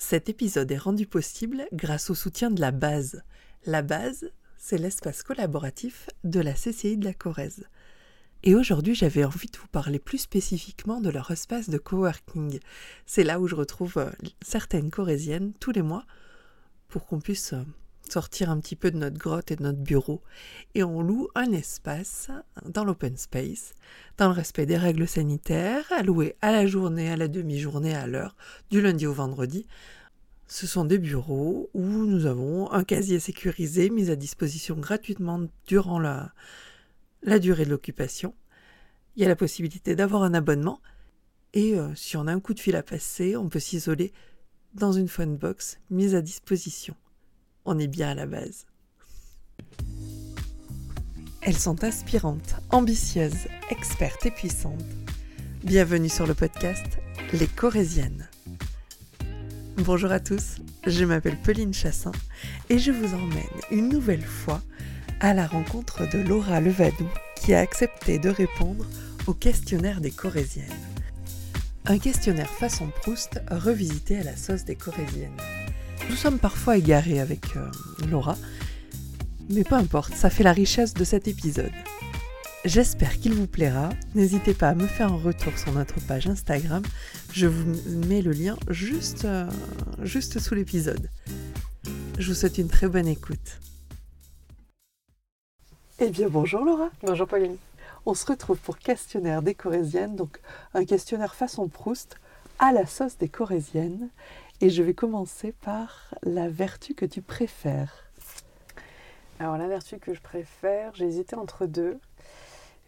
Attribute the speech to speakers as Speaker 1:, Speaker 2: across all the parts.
Speaker 1: Cet épisode est rendu possible grâce au soutien de la base. La base, c'est l'espace collaboratif de la CCI de la Corrèze. Et aujourd'hui, j'avais envie de vous parler plus spécifiquement de leur espace de coworking. C'est là où je retrouve euh, certaines corésiennes tous les mois pour qu'on puisse euh, sortir un petit peu de notre grotte et de notre bureau. Et on loue un espace dans l'open space, dans le respect des règles sanitaires, alloué à la journée, à la demi-journée, à l'heure, du lundi au vendredi. Ce sont des bureaux où nous avons un casier sécurisé mis à disposition gratuitement durant la, durée de l'occupation. Il y a la possibilité d'avoir un abonnement. Et euh, si on a un coup de fil à passer, on peut s'isoler dans une phone box mise à disposition. On est bien à la base. Elles sont inspirantes, ambitieuses, expertes et puissantes. Bienvenue sur le podcast Les Corésiennes. Bonjour à tous, je m'appelle Pauline Chassin et je vous emmène une nouvelle fois à la rencontre de Laura Levadou qui a accepté de répondre au questionnaire des Corésiennes. Un questionnaire façon Proust revisité à la sauce des Corésiennes. Nous sommes parfois égarés avec euh, Laura, mais peu importe, ça fait la richesse de cet épisode. J'espère qu'il vous plaira. N'hésitez pas à me faire un retour sur notre page Instagram. Je vous mets le lien juste, euh, juste sous l'épisode. Je vous souhaite une très bonne écoute. Eh bien, bonjour Laura.
Speaker 2: Bonjour Pauline.
Speaker 1: On se retrouve pour questionnaire des Corésiennes, donc un questionnaire façon Proust à la sauce des Corésiennes. Et je vais commencer par la vertu que tu préfères.
Speaker 2: Alors la vertu que je préfère, j'ai hésité entre deux.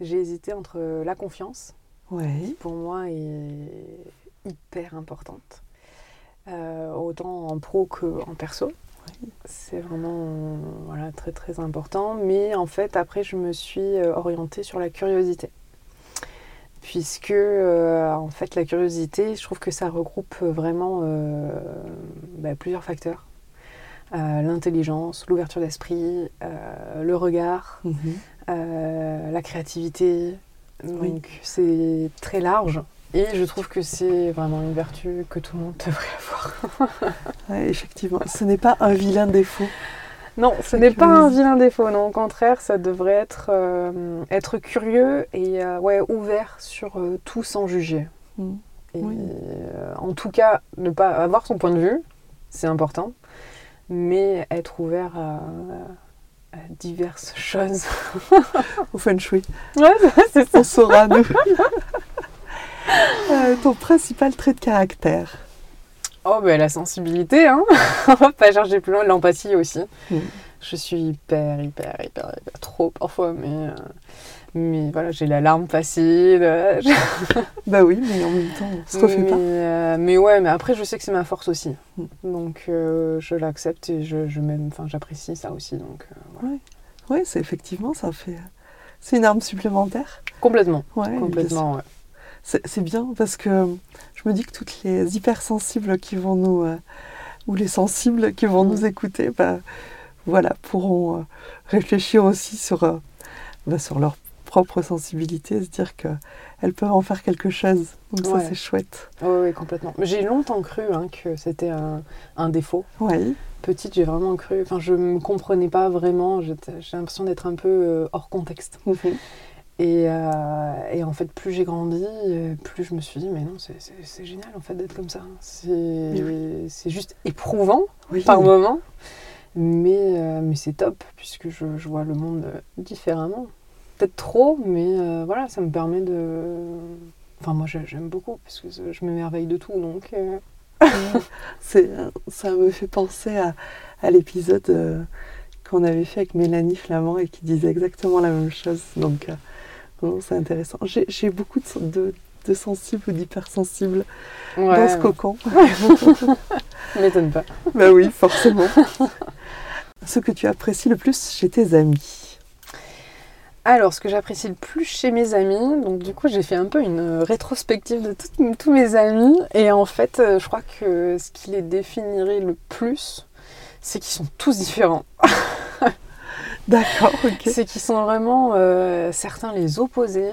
Speaker 2: J'ai hésité entre la confiance, qui pour moi est hyper importante, euh, autant en pro qu'en perso. C'est vraiment voilà, très très important. Mais en fait, après, je me suis euh, orientée sur la curiosité. Puisque, euh, en fait, la curiosité, je trouve que ça regroupe vraiment euh, bah, plusieurs facteurs. Euh, L'intelligence, l'ouverture d'esprit, euh, le regard,
Speaker 1: Mhm.
Speaker 2: euh, la créativité.
Speaker 1: Oui.
Speaker 2: Donc, c'est très large. Et je trouve que c'est vraiment une vertu que tout le monde devrait avoir.
Speaker 1: Ouais, effectivement, ce n'est pas un vilain défaut.
Speaker 2: Non, ce n'est pas un vilain défaut, non, au contraire, ça devrait être, euh, être curieux et euh, ouais, ouvert sur euh, tout sans juger.
Speaker 1: Mm.
Speaker 2: Et
Speaker 1: Oui.
Speaker 2: euh, en tout cas, ne pas avoir son point de vue, c'est important, mais être ouvert à, à diverses choses.
Speaker 1: Au feng shui.
Speaker 2: Ouais, c'est ça.
Speaker 1: On saura, nous. Euh, ton principal trait de caractère.
Speaker 2: Oh, ben la sensibilité, hein. On va pas chercher plus loin, l'empathie aussi.
Speaker 1: Mm.
Speaker 2: Je suis hyper, hyper, hyper, hyper trop parfois, mais, euh, mais voilà, j'ai la larme facile. euh,
Speaker 1: Bah oui, mais en même temps, on se refait
Speaker 2: mais,
Speaker 1: pas.
Speaker 2: euh, mais ouais, mais après, je sais que c'est ma force aussi.
Speaker 1: Mm.
Speaker 2: Donc, je l'accepte et je, je m'aime, enfin, j'apprécie ça aussi. Donc, voilà.
Speaker 1: Oui, c'est effectivement, ça fait. C'est une arme supplémentaire.
Speaker 2: Complètement.
Speaker 1: Ouais,
Speaker 2: complètement, ouais.
Speaker 1: C'est bien parce que je me dis que toutes les hypersensibles qui vont nous. euh, ou les sensibles qui vont nous écouter, bah, voilà, pourront euh, réfléchir aussi sur, euh, bah, sur leur propre sensibilité, se dire qu'elles peuvent en faire quelque chose. Donc ça, c'est chouette.
Speaker 2: Oui, oui, complètement. J'ai longtemps cru hein, que c'était un, un défaut.
Speaker 1: Oui,
Speaker 2: Petite, j'ai vraiment cru. Enfin, je me comprenais pas vraiment. J'ai l'impression d'être un peu hors contexte.
Speaker 1: Mhm.
Speaker 2: Et, euh, et en fait, plus j'ai grandi, euh, plus je me suis dit, mais non, c'est- génial en fait d'être comme ça. C'est juste éprouvant
Speaker 1: oui.
Speaker 2: par moment, mais, euh, mais c'est top puisque je, je vois le monde différemment. Peut-être trop, mais euh, voilà, ça me permet de. Enfin, moi j'ai- j'aime beaucoup parce que je m'émerveille de tout, donc.
Speaker 1: ça me fait penser à, à l'épisode qu'on avait fait avec Mélanie Flamand et qui disait exactement la même chose. Donc, c'est intéressant. J'ai, beaucoup de, de, de sensibles ou d'hypersensibles dans
Speaker 2: ouais,
Speaker 1: ce cocon.
Speaker 2: m'étonne pas.
Speaker 1: bah oui, forcément. ce que tu apprécies le plus chez tes amis?
Speaker 2: Alors, ce que j'apprécie le plus chez mes amis, donc du coup, j'ai fait un peu une euh, rétrospective de tout- tous mes amis, et en fait, euh, je crois que ce qui les définirait le plus, c'est qu'ils sont tous différents.
Speaker 1: D'accord, ok.
Speaker 2: C'est qu'ils sont vraiment euh, certains les opposés.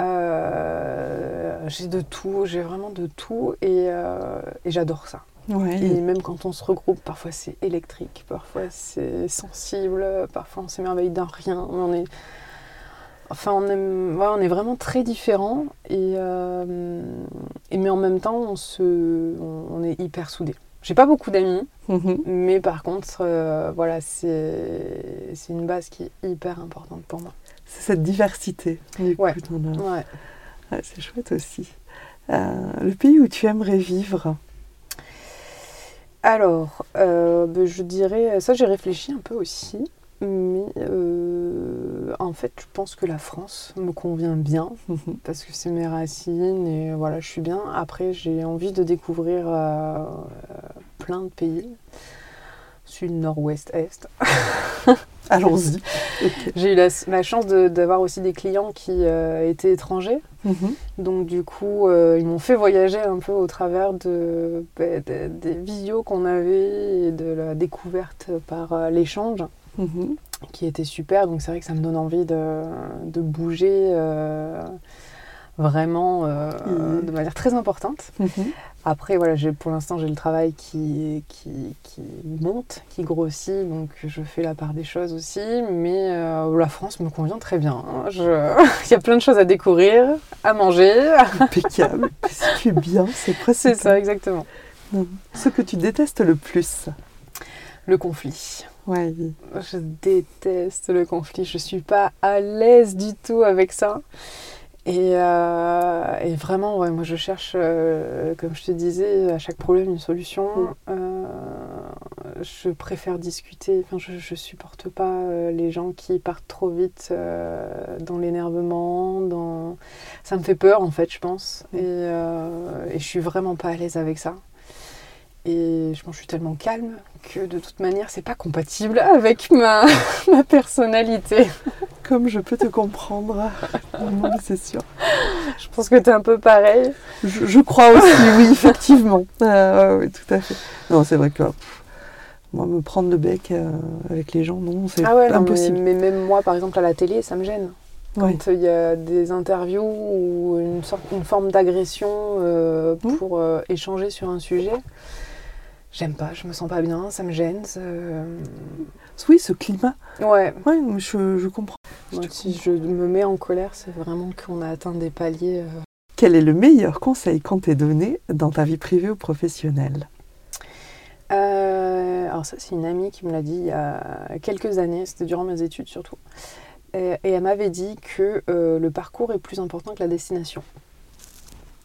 Speaker 2: Euh, j'ai de tout, j'ai vraiment de tout, et, euh, et j'adore ça.
Speaker 1: Ouais.
Speaker 2: Et même quand on se regroupe, parfois c'est électrique, parfois c'est sensible, parfois on s'émerveille d'un rien. On est, enfin, on est, ouais, on est vraiment très différents. Et, euh, et mais en même temps, on, se, on, on est hyper soudés. J'ai pas beaucoup d'amis,
Speaker 1: Mhm.
Speaker 2: mais par contre, euh, voilà, c'est une base qui est hyper importante pour moi.
Speaker 1: C'est cette diversité. du
Speaker 2: Ouais.
Speaker 1: le-
Speaker 2: Ouais.
Speaker 1: Ouais, c'est chouette aussi. Euh, le pays où tu aimerais vivre?
Speaker 2: Alors, euh, ben, je dirais, ça j'ai réfléchi un peu aussi, mais en fait je pense que la France me convient bien
Speaker 1: Mhm.
Speaker 2: parce que c'est mes racines et voilà, je suis bien. Après, j'ai envie de découvrir euh, plein de pays, sud, nord, ouest, est.
Speaker 1: Allons-y.
Speaker 2: J'ai eu la, la chance de- d'avoir aussi des clients qui euh, étaient étrangers.
Speaker 1: Mhm.
Speaker 2: Donc du coup, euh, ils m'ont fait voyager un peu au travers de, bah, de- des visios qu'on avait et de la découverte par euh, l'échange,
Speaker 1: Mhm.
Speaker 2: qui était super. Donc c'est vrai que ça me donne envie de, de bouger vraiment euh, de manière très importante.
Speaker 1: Mhm.
Speaker 2: Après, voilà, j'ai- pour l'instant, j'ai le travail qui, qui, qui monte, qui grossit, donc je fais la part des choses aussi. Mais euh, la France me convient très bien. hein. Je- Il y a plein de choses à découvrir, à manger.
Speaker 1: Impeccable. si tu es bien, c'est presque
Speaker 2: C'est ça, exactement.
Speaker 1: ce que tu détestes le plus?
Speaker 2: Le conflit.
Speaker 1: Ouais.
Speaker 2: Je déteste le conflit. Je suis pas à l'aise du tout avec ça. Et, euh, et vraiment, ouais, moi je cherche, euh, comme je te disais, à chaque problème une solution.
Speaker 1: Mm.
Speaker 2: Euh, je préfère discuter. Enfin, je, je supporte pas les gens qui partent trop vite dans l'énervement. Dans... Ça me fait peur en fait, je pense.
Speaker 1: Mm.
Speaker 2: Et, et je suis vraiment pas à l'aise avec ça. Et je je suis tellement calme que de toute manière, c'est pas compatible avec ma, ma personnalité.
Speaker 1: Comme je peux te comprendre. Oui, c'est sûr.
Speaker 2: Je pense que tu es un peu pareil.
Speaker 1: Je, je crois aussi, oui, effectivement. Euh, ouais, tout à fait. Non, c'est vrai que moi, me prendre le bec euh, avec les gens, non, c'est
Speaker 2: Ah ouais, non, mais,
Speaker 1: impossible.
Speaker 2: mais même moi, par exemple, à la télé, ça me gêne. Quand il y a des interviews ou une, sorte, une forme d'agression euh,
Speaker 1: Mhm.
Speaker 2: pour échanger sur un sujet, j'aime pas, je me sens pas bien, ça me gêne. ça-
Speaker 1: Oui, ce climat.
Speaker 2: Ouais,
Speaker 1: Oui, je, je comprends.
Speaker 2: moi, si je me mets en colère, c'est vraiment qu'on a atteint des paliers. euh,
Speaker 1: Quel est le meilleur conseil qu'on t'ait donné dans ta vie privée ou professionnelle?
Speaker 2: Euh, alors ça, c'est une amie qui me l'a dit il y a quelques années, c'était durant mes études surtout. Et, et elle m'avait dit que euh, le parcours est plus important que la destination.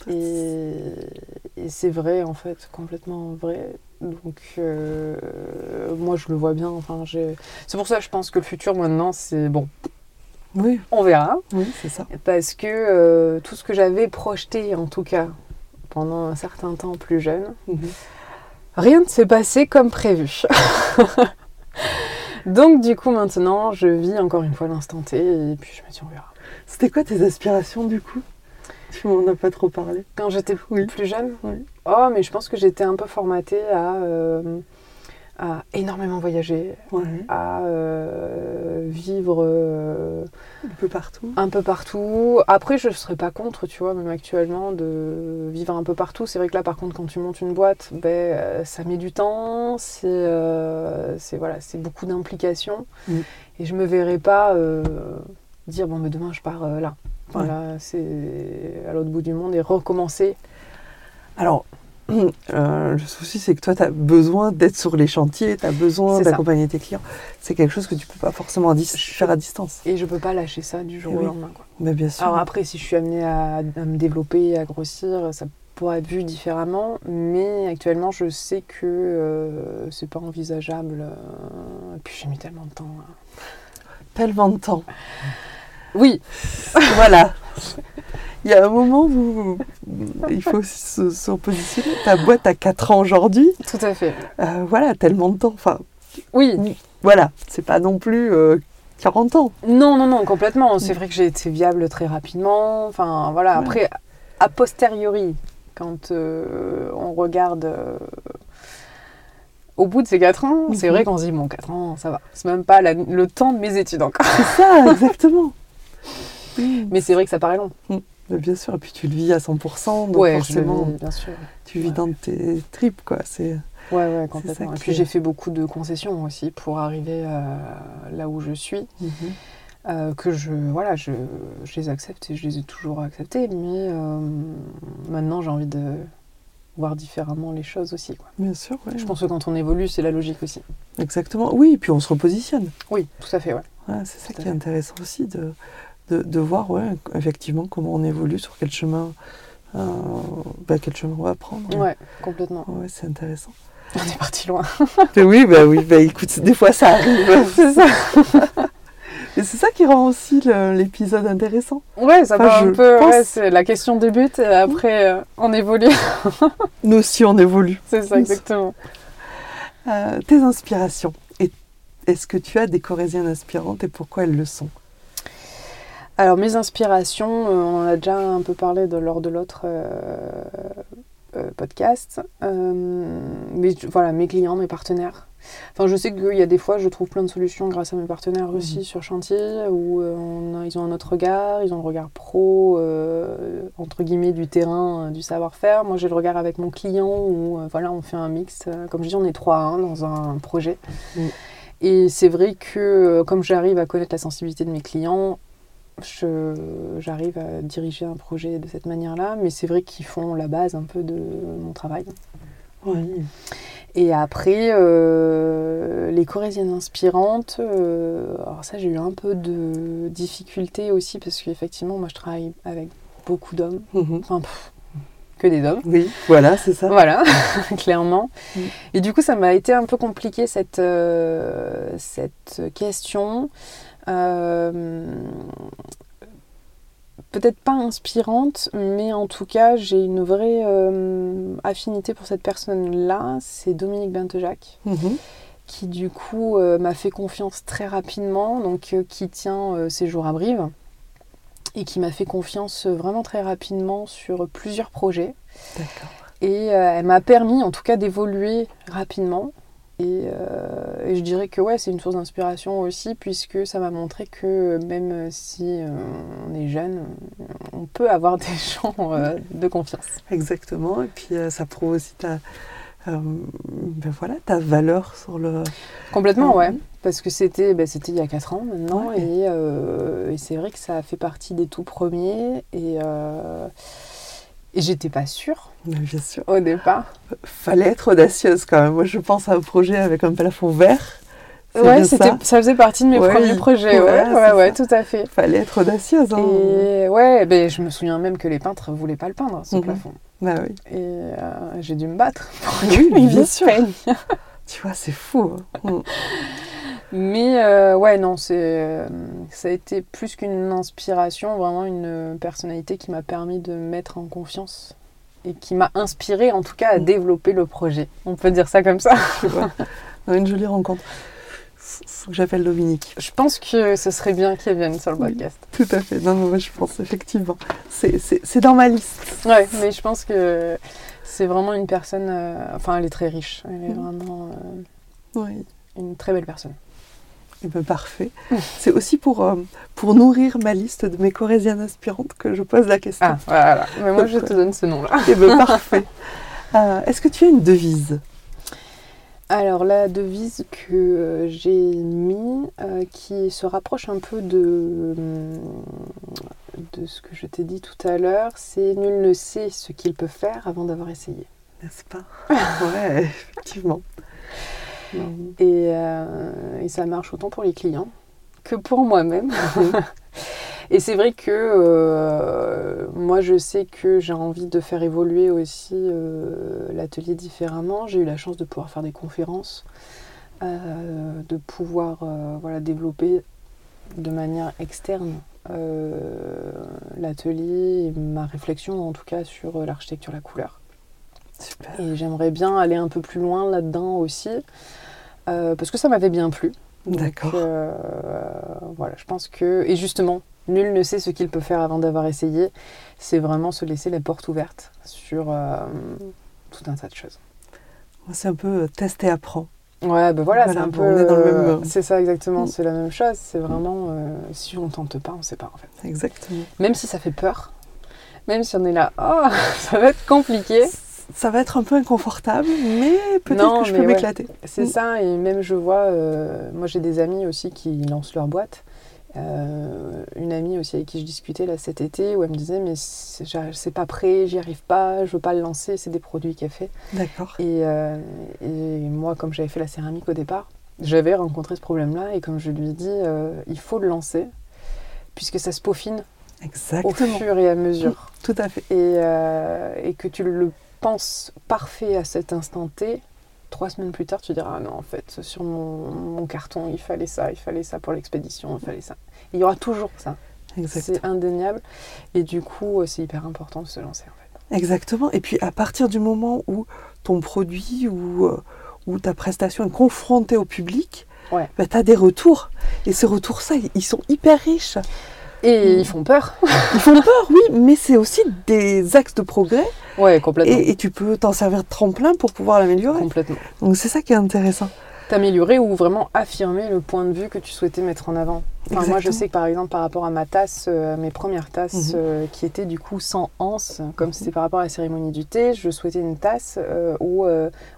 Speaker 2: Et, et c'est vrai, en fait, complètement vrai. Donc, euh, moi, je le vois bien. Enfin, c'est pour ça que je pense que le futur, maintenant, c'est bon,
Speaker 1: Oui,
Speaker 2: on verra.
Speaker 1: oui, c'est ça.
Speaker 2: Parce que euh, tout ce que j'avais projeté, en tout cas, pendant un certain temps plus jeune,
Speaker 1: Mhm.
Speaker 2: Rien ne s'est passé comme prévu. Donc du coup maintenant je vis encore une fois l'instant T et puis je me dis on verra.
Speaker 1: C'était quoi tes aspirations du coup? Tu m'en as pas trop parlé.
Speaker 2: Quand j'étais
Speaker 1: Oui.
Speaker 2: plus jeune,
Speaker 1: Oui.
Speaker 2: Oh mais je pense que j'étais un peu formatée à, euh, à énormément voyager,
Speaker 1: Ouais.
Speaker 2: à euh, vivre euh,
Speaker 1: Un peu partout.
Speaker 2: un peu partout. Après je ne serais pas contre, tu vois, même actuellement de vivre un peu partout. C'est vrai que là par contre quand tu montes une boîte, ben, ça met du temps, c'est voilà, c'est beaucoup d'implications.
Speaker 1: Mm.
Speaker 2: Et je me verrais pas dire bon mais demain je pars là.
Speaker 1: Ouais.
Speaker 2: Voilà, c'est à l'autre bout du monde et recommencer.
Speaker 1: Alors, euh, le souci, c'est que toi, tu as besoin d'être sur les chantiers, tu as besoin d'accompagner tes clients. C'est quelque chose que tu peux pas forcément faire à distance.
Speaker 2: Et je peux pas lâcher ça du jour
Speaker 1: Eh
Speaker 2: au lendemain. quoi.
Speaker 1: Mais bien sûr.
Speaker 2: Alors après, si je suis amenée à, à me développer, à grossir, ça pourrait être vu différemment. Mais actuellement, je sais que euh, c'est pas envisageable. euh, et puis j'ai mis tellement de temps. hein.
Speaker 1: tellement de temps.
Speaker 2: Oui,
Speaker 1: voilà. Il y a un moment où il faut se, se positionner. Ta boîte a 4 ans aujourd'hui.
Speaker 2: tout à fait.
Speaker 1: Euh, voilà, tellement de temps. Enfin,
Speaker 2: Oui,
Speaker 1: voilà, c'est pas non plus euh, 40 ans.
Speaker 2: non, non, non, complètement. C'est vrai que j'ai été viable très rapidement. Enfin, voilà.
Speaker 1: Ouais.
Speaker 2: Après, a posteriori, quand euh, on regarde. euh, au bout de ces 4 ans, c'est
Speaker 1: Mhm.
Speaker 2: vrai qu'on se dit, bon, 4 ans, ça va. C'est même pas la- le temps de mes études encore.
Speaker 1: C'est ça, exactement.
Speaker 2: Mais c'est vrai que ça paraît long.
Speaker 1: Mais bien sûr, et puis tu le vis à 100%, donc
Speaker 2: ouais,
Speaker 1: forcément,
Speaker 2: vis, bien sûr.
Speaker 1: tu vis dans tes tripes, quoi. C'est...
Speaker 2: Ouais, ouais, complètement. Et puis j'ai fait beaucoup de concessions aussi pour arriver là où je suis. Mhm. Euh, que je, voilà, je, je, les accepte et je les ai toujours acceptés, mais euh, maintenant j'ai envie de voir différemment les choses aussi. Quoi.
Speaker 1: Bien sûr, ouais.
Speaker 2: Je pense que quand on évolue, c'est la logique aussi.
Speaker 1: Exactement, oui, et puis on se repositionne.
Speaker 2: Oui, tout à fait, ouais.
Speaker 1: c'est ça qui est intéressant aussi, de, de, de, voir, ouais, effectivement, comment on évolue, sur quel chemin, euh, bah, quel chemin on va prendre.
Speaker 2: Ouais, complètement.
Speaker 1: Ouais, c'est intéressant.
Speaker 2: On est parti loin.
Speaker 1: oui, bah oui, bah écoute, des fois ça arrive.
Speaker 2: c'est ça.
Speaker 1: Et c'est ça qui rend aussi l'épisode intéressant.
Speaker 2: Ouais, ça va un peu. c'est la question débute et après euh, on évolue.
Speaker 1: Nous aussi on évolue.
Speaker 2: C'est ça, exactement.
Speaker 1: Euh, tes inspirations. Est-ce que tu as des corésiennes inspirantes et pourquoi elles le sont?
Speaker 2: Alors mes inspirations, euh, on en a déjà un peu parlé lors de l'autre podcast. mais voilà, mes clients, mes partenaires. Enfin, je sais qu'il y a des fois, je trouve plein de solutions grâce à mes partenaires mhm. aussi sur chantier, où euh, ils ont un autre regard, ils ont le regard pro, euh, entre guillemets, du terrain, euh, du savoir-faire. Moi, j'ai le regard avec mon client, où voilà, on fait un mix. comme je dis, on est trois hein, dans un projet. Et c'est vrai que, comme j'arrive à connaître la sensibilité de mes clients, j'arrive à diriger un projet de cette manière-là, mais c'est vrai qu'ils font la base un peu de mon travail.
Speaker 1: Oui.
Speaker 2: Et après, euh, les Corésiennes inspirantes, euh, alors ça j'ai eu un peu de difficulté aussi parce qu'effectivement moi je travaille avec beaucoup d'hommes, mhm. enfin que des hommes.
Speaker 1: Oui, voilà, c'est ça.
Speaker 2: Voilà, clairement. Et du coup ça m'a été un peu compliqué cette, euh, cette question peut-être pas inspirante, mais en tout cas, j'ai une vraie euh, affinité pour cette personne-là. C'est Dominique Bentejac, mhm. qui du coup euh, m'a fait confiance très rapidement, donc euh, qui tient ses jours à Brive, et qui m'a fait confiance vraiment très rapidement sur plusieurs projets. Et elle m'a permis en tout cas d'évoluer rapidement. Euh, et, je dirais que ouais, c'est une source d'inspiration aussi, puisque ça m'a montré que même si euh, on est jeune, on peut avoir des gens euh, de confiance.
Speaker 1: Exactement, et puis ça prouve aussi ta, ben voilà, ta valeur sur le...
Speaker 2: Complètement, ouais, parce que c'était ben, il y a 4 ans maintenant, et, et c'est vrai que ça a fait partie des tout premiers, et... Et j'étais pas sûre.
Speaker 1: Bien sûr.
Speaker 2: Au départ.
Speaker 1: Fallait être audacieuse quand même. Moi, je pense à un projet avec un plafond vert.
Speaker 2: Ouais, ça. ça. faisait partie de mes premiers projets. Ouais, ouais, ouais, tout à fait.
Speaker 1: Fallait être audacieuse. Hein.
Speaker 2: Et ouais, ben, je me souviens même que les peintres voulaient pas le peindre, ce mhm. plafond.
Speaker 1: Bah oui.
Speaker 2: Et euh, j'ai dû me battre
Speaker 1: pour oui, bien sûr. tu vois, c'est fou. Hein. Mm.
Speaker 2: Mais euh, ouais, non, c'est, euh, ça a été plus qu'une inspiration, vraiment une personnalité qui m'a permis de mettre en confiance et qui m'a inspiré en tout cas à mm. développer le projet. On peut dire ça comme ça.
Speaker 1: une jolie rencontre. Faut que j'appelle Dominique.
Speaker 2: Je pense que ce serait bien qu'elle vienne sur le podcast.
Speaker 1: tout à fait. Non, non, je pense effectivement. C'est dans ma liste.
Speaker 2: Ouais, mais je pense que c'est vraiment une personne. Euh, enfin, elle est très riche. Elle est mm. vraiment
Speaker 1: oui.
Speaker 2: une très belle personne.
Speaker 1: Eh ben, parfait. C'est aussi pour, euh, pour nourrir ma liste de mes corésiennes aspirantes que je pose la question.
Speaker 2: Ah, voilà. Mais moi, je te donne ce nom-là.
Speaker 1: Eh ben, parfait. Euh, est-ce que tu as une devise?
Speaker 2: Alors la devise que euh, j'ai mis, qui se rapproche un peu de, de ce que je t'ai dit tout à l'heure, c'est nul ne sait ce qu'il peut faire avant d'avoir essayé.
Speaker 1: N'est-ce pas? Ouais, effectivement.
Speaker 2: Euh, et, ça marche autant pour les clients que pour moi-même. et c'est vrai que euh, moi, je sais que j'ai envie de faire évoluer aussi euh, l'atelier différemment. J'ai eu la chance de pouvoir faire des conférences, de pouvoir voilà, développer de manière externe l'atelier ma réflexion en tout cas sur l'architecture, la couleur. Et j'aimerais bien aller un peu plus loin là-dedans aussi. Euh, parce que ça m'avait bien plu.
Speaker 1: D'accord. Euh,
Speaker 2: voilà, je pense que. Et justement, nul ne sait ce qu'il peut faire avant d'avoir essayé. C'est vraiment se laisser les portes ouvertes sur euh, tout un tas de choses.
Speaker 1: C'est un peu tester apprend.
Speaker 2: Ouais, ben voilà, c'est un peu. C'est ça exactement, mm. c'est la même chose. C'est vraiment si on tente pas, on sait pas en fait.
Speaker 1: Exactement.
Speaker 2: Même si ça fait peur, Même si on est là, oh, ça va être compliqué.
Speaker 1: Ça va être un peu inconfortable, mais peut-être que je peux m'éclater.
Speaker 2: C'est mm. ça, et même je vois, euh, moi j'ai des amis aussi qui lancent leur boîte. Euh, une amie aussi avec qui je discutais là cet été où elle me disait mais c'est pas prêt, j'y arrive pas, je veux pas le lancer, c'est des produits qu'elle fait.
Speaker 1: D'accord.
Speaker 2: Et, euh, et, moi comme j'avais fait la céramique au départ, j'avais rencontré ce problème-là et comme je lui ai dit, il faut le lancer puisque ça se peaufine
Speaker 1: Exactement.
Speaker 2: au fur et à mesure.
Speaker 1: Tout à fait.
Speaker 2: Et, euh, et, que tu le penses parfait à cet instant T, trois semaines plus tard, tu diras ah non, en fait, sur mon, mon, carton, il fallait ça, il fallait ça pour l'expédition, il fallait ça. Il y aura toujours ça. C'est indéniable. Et du coup, euh, c'est hyper important de se lancer en fait.
Speaker 1: Exactement. Et puis à partir du moment où ton produit ou où ta prestation est confrontée au public,
Speaker 2: ouais.
Speaker 1: bah, tu as des retours. Et ces retours, ça, ils sont hyper riches.
Speaker 2: Et ils font peur.
Speaker 1: ils font peur, oui, mais c'est aussi des axes de progrès.
Speaker 2: Ouais, complètement.
Speaker 1: Et, et tu peux t'en servir de tremplin pour pouvoir l'améliorer.
Speaker 2: Complètement.
Speaker 1: Donc c'est ça qui est intéressant
Speaker 2: t'améliorer ou vraiment affirmer le point de vue que tu souhaitais mettre en avant. moi, je sais que par exemple, par rapport à ma tasse, euh, mes premières tasses, mhm. euh, qui étaient du coup sans anse, comme mhm. c'était par rapport à la cérémonie du thé, je souhaitais une tasse euh, où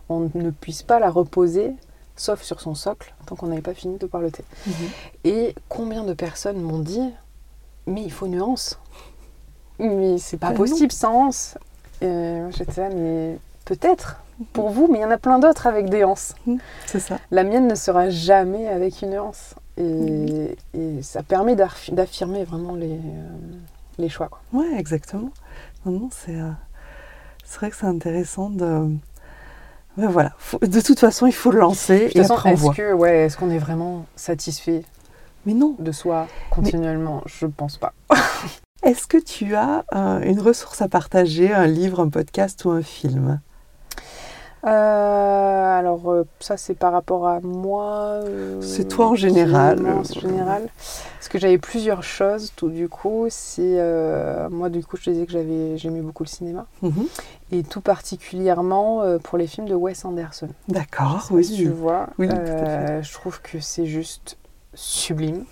Speaker 2: on ne puisse pas la reposer, sauf sur son socle, tant qu'on n'avait pas fini de boire le thé. Mhm. Et combien de personnes m'ont dit, mais il faut une anse Mais c'est pas possible sans anse. J'étais là, mais peut-être pour vous, mais il y en a plein d'autres avec des anses.
Speaker 1: C'est ça.
Speaker 2: La mienne ne sera jamais avec une anse. Et, mmh. ça permet d'affirmer vraiment les, euh, les choix. Quoi.
Speaker 1: Ouais, exactement. Non, c'est, euh, c'est vrai que c'est intéressant de. Mais voilà, de toute façon, il faut le lancer et après
Speaker 2: est-ce Que, ouais, est-ce qu'on est vraiment satisfait
Speaker 1: mais non.
Speaker 2: de soi continuellement Je ne pense pas.
Speaker 1: est-ce que tu as euh, une ressource à partager, un livre, un podcast ou un film?
Speaker 2: Euh, alors euh, ça c'est par rapport à moi.
Speaker 1: Euh, c'est toi en général.
Speaker 2: En général. Parce que j'avais plusieurs choses tout du coup. C'est moi du coup je disais que j'avais j'aimais beaucoup le cinéma mhm. et tout particulièrement pour les films de Wes Anderson.
Speaker 1: D'accord. Oui.
Speaker 2: tu vois. je trouve que c'est juste sublime.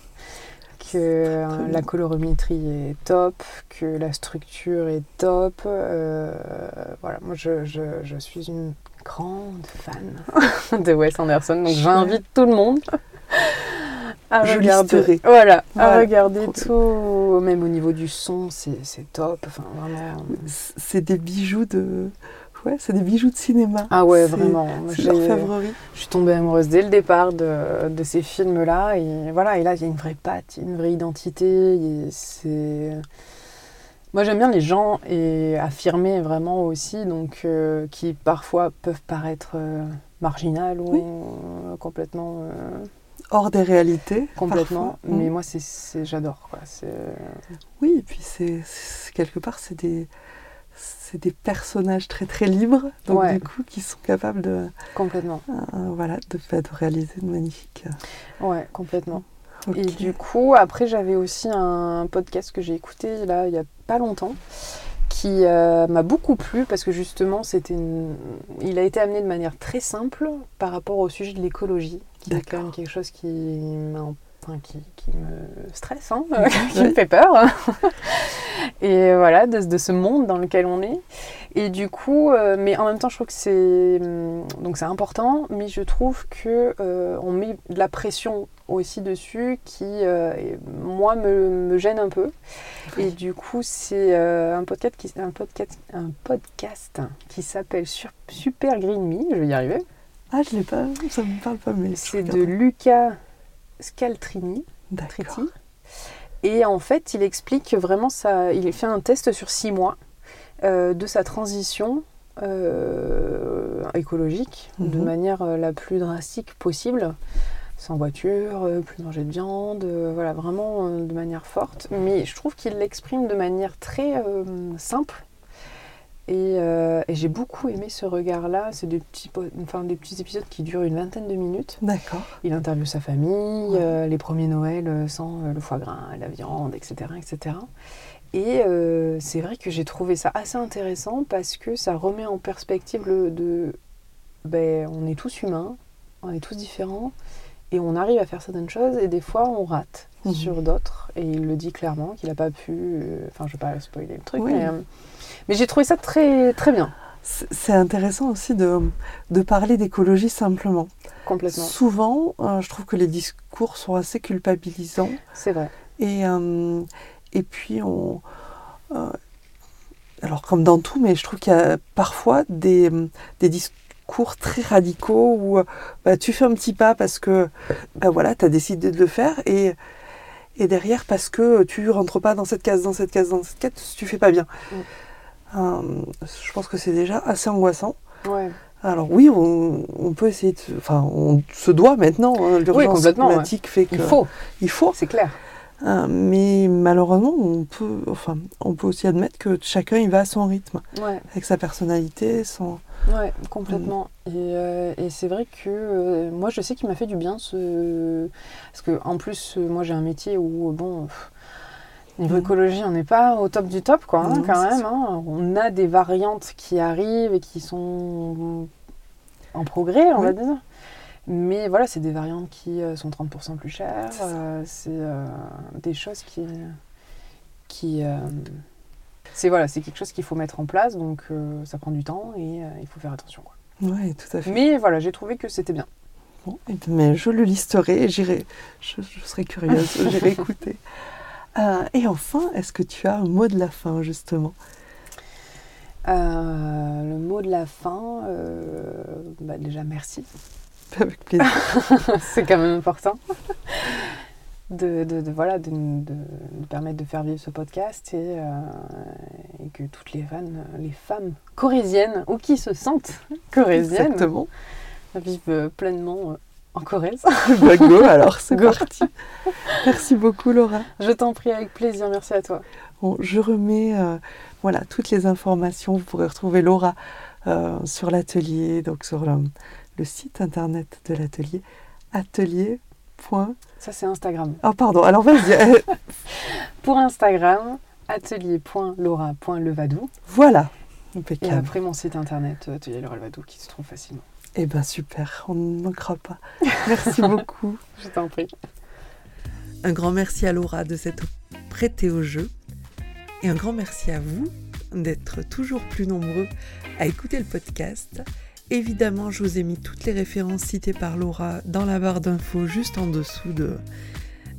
Speaker 2: Que la colorimétrie est top, que la structure est top. voilà, moi je, je, je suis une grande fan de Wes Anderson, donc j'invite tout le monde à regarder. Voilà, à regarder tout, même au niveau du son, c'est top. Enfin, vraiment.
Speaker 1: C'est des bijoux de. Ouais, c'est des bijoux de cinéma.
Speaker 2: Ah ouais, vraiment.
Speaker 1: C'est leur favori.
Speaker 2: Je suis tombée amoureuse dès le départ de, de ces films-là. Et voilà, et là, il y a une vraie patte, une vraie identité. C'est moi, j'aime bien les gens et affirmer vraiment aussi, donc euh, qui parfois peuvent paraître euh, marginales ou euh, complètement
Speaker 1: hors des réalités.
Speaker 2: Complètement. Mais mm. moi, c'est, j'adore. Quoi.
Speaker 1: Oui, et puis c'est, quelque part, c'est des, c'est des personnages très très libres, donc du coup, qui sont capables de.
Speaker 2: Complètement.
Speaker 1: voilà, de, de réaliser de magnifiques.
Speaker 2: Ouais, complètement. Et du coup, après, j'avais aussi un podcast que j'ai écouté là, il n'y a pas longtemps, qui euh, m'a beaucoup plu parce que justement, c'était il a été amené de manière très simple par rapport au sujet de l'écologie, qui est quand même quelque chose qui qui, me stresse, hein, qui me fait peur. et voilà, de, ce monde dans lequel on est. Et du coup, euh, mais en même temps, je trouve que c'est hum, donc c'est important, mais je trouve que euh, on met de la pression aussi dessus qui, euh, moi, me, gêne un peu. Et du coup, c'est un podcast qui un podcast un podcast qui s'appelle Super Green Me. Je vais y arriver.
Speaker 1: Ah, je l'ai pas, ça me parle pas, mais
Speaker 2: c'est de Lucas Scaltrini. Et en fait, il explique vraiment ça. Il fait un test sur six mois euh, de sa transition euh, écologique de mhm. manière euh, la plus drastique possible. Sans voiture, plus manger de viande, voilà, vraiment de manière forte. Mais je trouve qu'il l'exprime de manière très simple euh, et, j'ai beaucoup aimé ce regard-là. C'est des petits, enfin, des petits épisodes qui durent une vingtaine de minutes.
Speaker 1: D'accord.
Speaker 2: Il interviewe sa famille, euh, les premiers Noëls euh, sans le foie gras, la viande, etc. etc. Et c'est vrai que j'ai trouvé ça assez intéressant parce que ça remet en perspective le de. Ben, on est tous humains, on est tous différents. Et on arrive à faire certaines choses et des fois on rate
Speaker 1: Mhm.
Speaker 2: sur d'autres. Et il le dit clairement qu'il n'a pas pu. Enfin, je vais pas spoiler le truc,
Speaker 1: Oui.
Speaker 2: mais, mais j'ai trouvé ça très, très bien,
Speaker 1: C'est intéressant aussi de, de parler d'écologie simplement.
Speaker 2: complètement.
Speaker 1: Souvent, euh, je trouve que les discours sont assez culpabilisants.
Speaker 2: C'est vrai.
Speaker 1: Et, euh, et puis, on. euh, alors, comme dans tout, mais je trouve qu'il y a parfois des, des discours très radicaux où bah, tu fais un petit pas parce que bah, voilà, tu as décidé de le faire et, et derrière parce que tu rentres pas dans cette case, dans cette case, dans cette case, tu fais pas bien.
Speaker 2: Mm.
Speaker 1: Je pense que c'est déjà assez angoissant.
Speaker 2: Ouais.
Speaker 1: Alors oui, on, on peut essayer de... Enfin, on se doit maintenant. hein, L'urgence
Speaker 2: ouais.
Speaker 1: climatique fait que...
Speaker 2: Il faut,
Speaker 1: Il faut.
Speaker 2: c'est clair.
Speaker 1: Euh, mais malheureusement, on peut, enfin, on peut aussi admettre que chacun y va à son rythme,
Speaker 2: Ouais.
Speaker 1: avec sa personnalité, son.
Speaker 2: Ouais, complètement. Et, euh, et c'est vrai que euh, moi, je sais qu'il m'a fait du bien ce. Parce que, en plus, moi, j'ai un métier où, bon, pff, niveau
Speaker 1: Mhm.
Speaker 2: écologie, on n'est pas au top du top, quoi, hein,
Speaker 1: Non,
Speaker 2: quand même. hein. On a des variantes qui arrivent et qui sont en progrès, on
Speaker 1: Oui.
Speaker 2: va dire. Mais voilà, c'est des variantes qui euh, sont 30% plus chères.
Speaker 1: C'est
Speaker 2: euh, C'est euh, des choses qui. qui euh, c'est voilà, c'est quelque chose qu'il faut mettre en place, donc ça prend du temps et il faut faire attention. Quoi.
Speaker 1: Ouais, tout à fait.
Speaker 2: Mais voilà, j'ai trouvé que c'était bien.
Speaker 1: Bon, eh mais je le listerai j'irai. Je, je serai curieuse, j'irai écouter. Euh, et enfin, est-ce que tu as un mot de la fin, justement?
Speaker 2: Euh, le mot de la fin, euh, bah déjà merci.
Speaker 1: Avec plaisir.
Speaker 2: c'est quand même important. De, de- de- voilà, de, permettre de faire vivre ce podcast et, euh, et que toutes les fans, les femmes corésiennes ou qui se sentent corésiennes vivent pleinement en Corrèze.
Speaker 1: Bah, go, alors, c'est parti. Merci beaucoup, Laura.
Speaker 2: Je t'en prie avec plaisir, merci à toi.
Speaker 1: Bon, je remets euh, voilà, toutes les informations. Vous pourrez retrouver Laura euh, sur l'atelier, donc sur le, le site internet de l'atelier, atelier.
Speaker 2: Ça c'est Instagram.
Speaker 1: Ah pardon, alors vas-y. euh,
Speaker 2: Pour Instagram, atelier.laura.levadou.
Speaker 1: voilà.
Speaker 2: Et après mon site internet, Atelier Laura Levadou, qui se trouve facilement.
Speaker 1: Eh ben super, on ne manquera pas. Merci beaucoup.
Speaker 2: Je t'en prie.
Speaker 1: Un grand merci à Laura de s'être prêtée au jeu. Et un grand merci à vous d'être toujours plus nombreux à écouter le podcast. Évidemment, je vous ai mis toutes les références citées par Laura dans la barre d'infos juste en dessous de,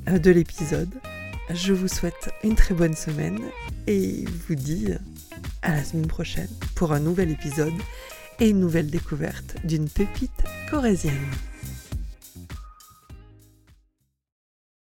Speaker 1: euh, de l'épisode. Je vous souhaite une très bonne semaine et vous dis à la semaine prochaine pour un nouvel épisode et une nouvelle découverte d'une pépite corésienne.